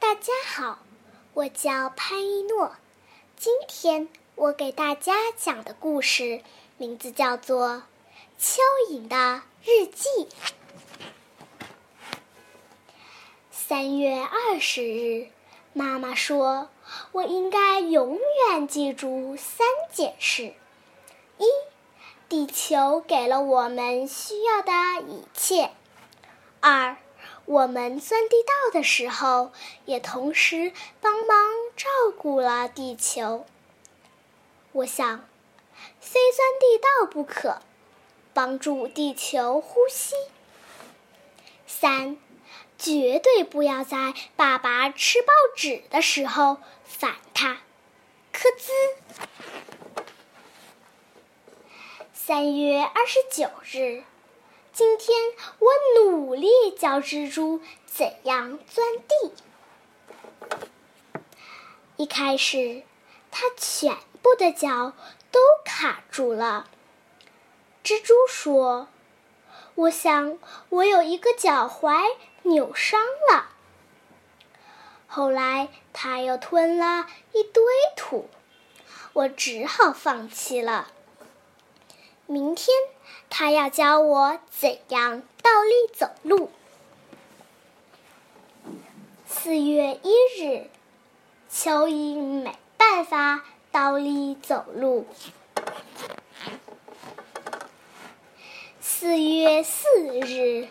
大家好，我叫潘一诺。今天我给大家讲的故事名字叫做《蚯蚓的日记》。三月二十日，妈妈说我应该永远记住三件事：一，地球给了我们需要的一切；二，我们钻地道的时候，也同时帮忙照顾了地球。我想，非钻地道不可，帮助地球呼吸。三，绝对不要在爸爸吃报纸的时候烦他。科兹。三月二十九日。今天我努力教蜘蛛怎样钻地。一开始，它全部的脚都卡住了。蜘蛛说：“我想我有一个脚踝扭伤了。”后来，它又吞了一堆土，我只好放弃了。明天。他要教我怎样倒立走路。四月一日，蚯蚓没办法倒立走路。四月四日，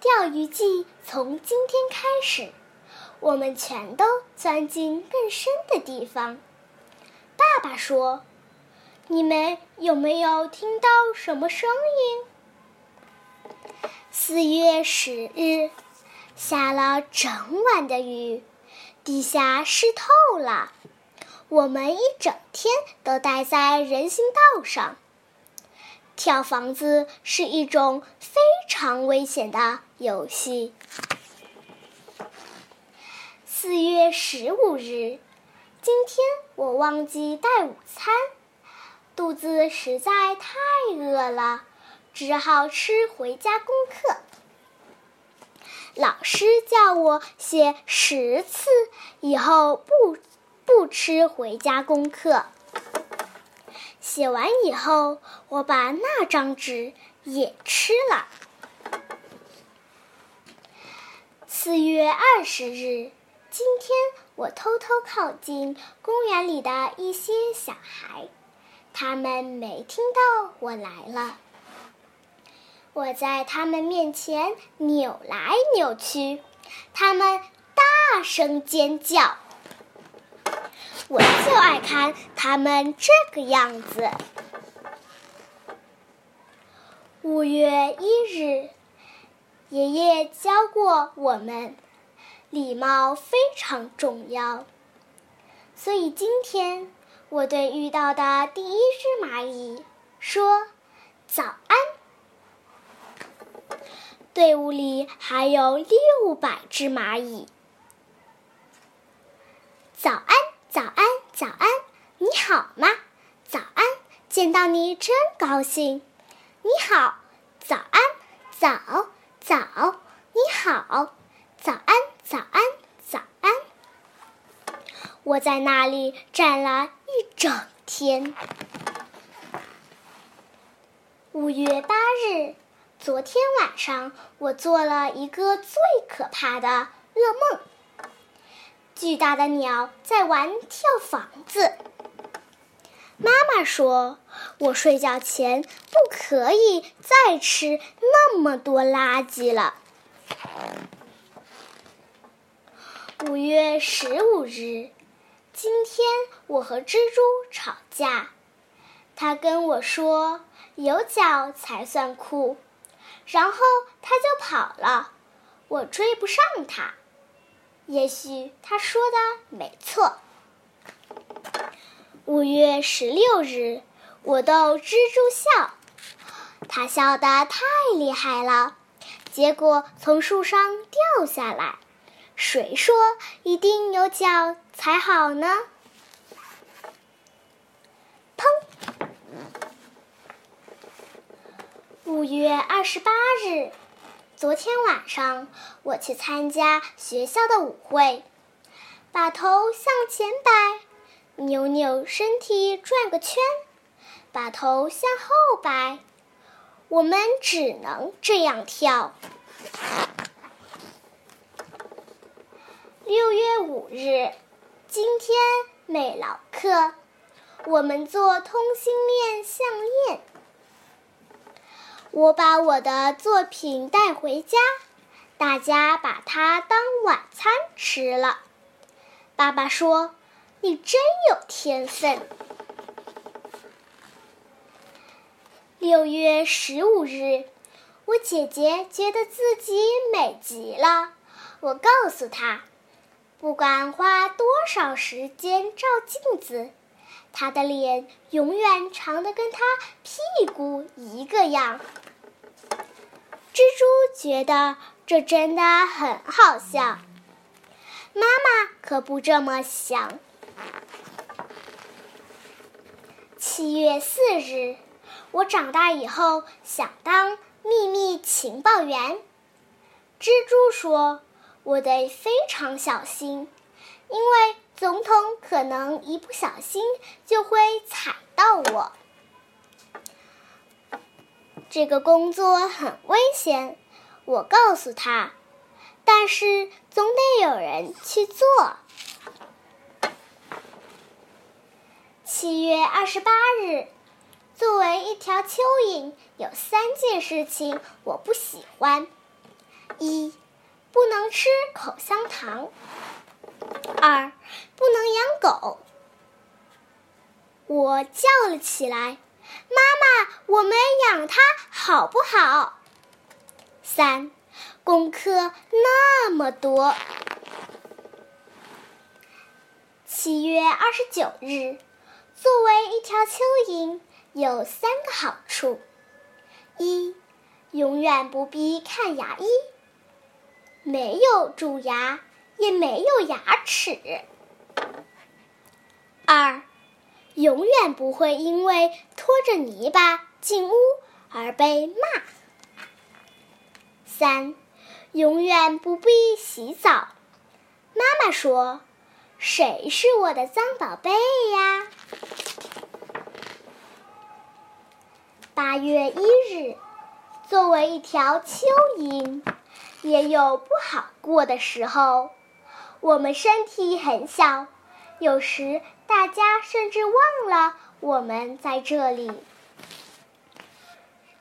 钓鱼季从今天开始，我们全都钻进更深的地方。爸爸说。你们有没有听到什么声音？四月十日，下了整晚的雨，地下湿透了。我们一整天都待在人行道上。跳房子是一种非常危险的游戏。四月十五日，今天我忘记带午餐。肚子实在太饿了，只好吃回家功课。老师叫我写十次，以后不不吃回家功课。写完以后，我把那张纸也吃了。四月二十日，今天我偷偷靠近公园里的一些小孩。他们没听到我来了，我在他们面前扭来扭去，他们大声尖叫。我就爱看他们这个样子。五月一日，爷爷教过我们，礼貌非常重要，所以今天。我对遇到的第一只蚂蚁说：“早安。”队伍里还有六百只蚂蚁。早安，早安，早安！你好吗？早安，见到你真高兴。你好，早安，早早，你好，早安，早安，我在那里站了。一整天。五月八日，昨天晚上我做了一个最可怕的噩梦。巨大的鸟在玩跳房子。妈妈说，我睡觉前不可以再吃那么多垃圾了。五月十五日。今天我和蜘蛛吵架，他跟我说有脚才算酷，然后他就跑了，我追不上他。也许他说的没错。五月十六日，我逗蜘蛛笑，他笑得太厉害了，结果从树上掉下来。谁说一定有脚才好呢？砰！五月二十八日，昨天晚上我去参加学校的舞会，把头向前摆，扭扭身体转个圈，把头向后摆。我们只能这样跳。六月五日，今天美劳课，我们做通心链项链。我把我的作品带回家，大家把它当晚餐吃了。爸爸说：“你真有天分。”六月十五日，我姐姐觉得自己美极了。我告诉她，不管花多少时间照镜子，他的脸永远长得跟他屁股一个样。蜘蛛觉得这真的很好笑，妈妈可不这么想。七月四日。我长大以后想当秘密情报员。蜘蛛说：“我得非常小心，因为总统可能一不小心就会踩到我。这个工作很危险。”我告诉他：“但是总得有人去做。”七月二十八日。作为一条蚯蚓，有三件事情我不喜欢：一，不能吃口香糖；二，不能养狗。我叫了起来：“妈妈，我们养它好不好？”三，功课那么多。七月二十九日，作为一条蚯蚓。有三个好处：一，永远不必看牙医，没有蛀牙，也没有牙齿；二，永远不会因为拖着泥巴进屋而被骂；三，永远不必洗澡。妈妈说：“谁是我的脏宝贝呀？”八月一日，作为一条蚯蚓，也有不好过的时候。我们身体很小，有时大家甚至忘了我们在这里。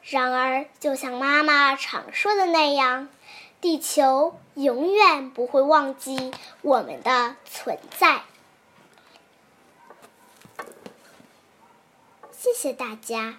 然而，就像妈妈常说的那样，地球永远不会忘记我们的存在。谢谢大家。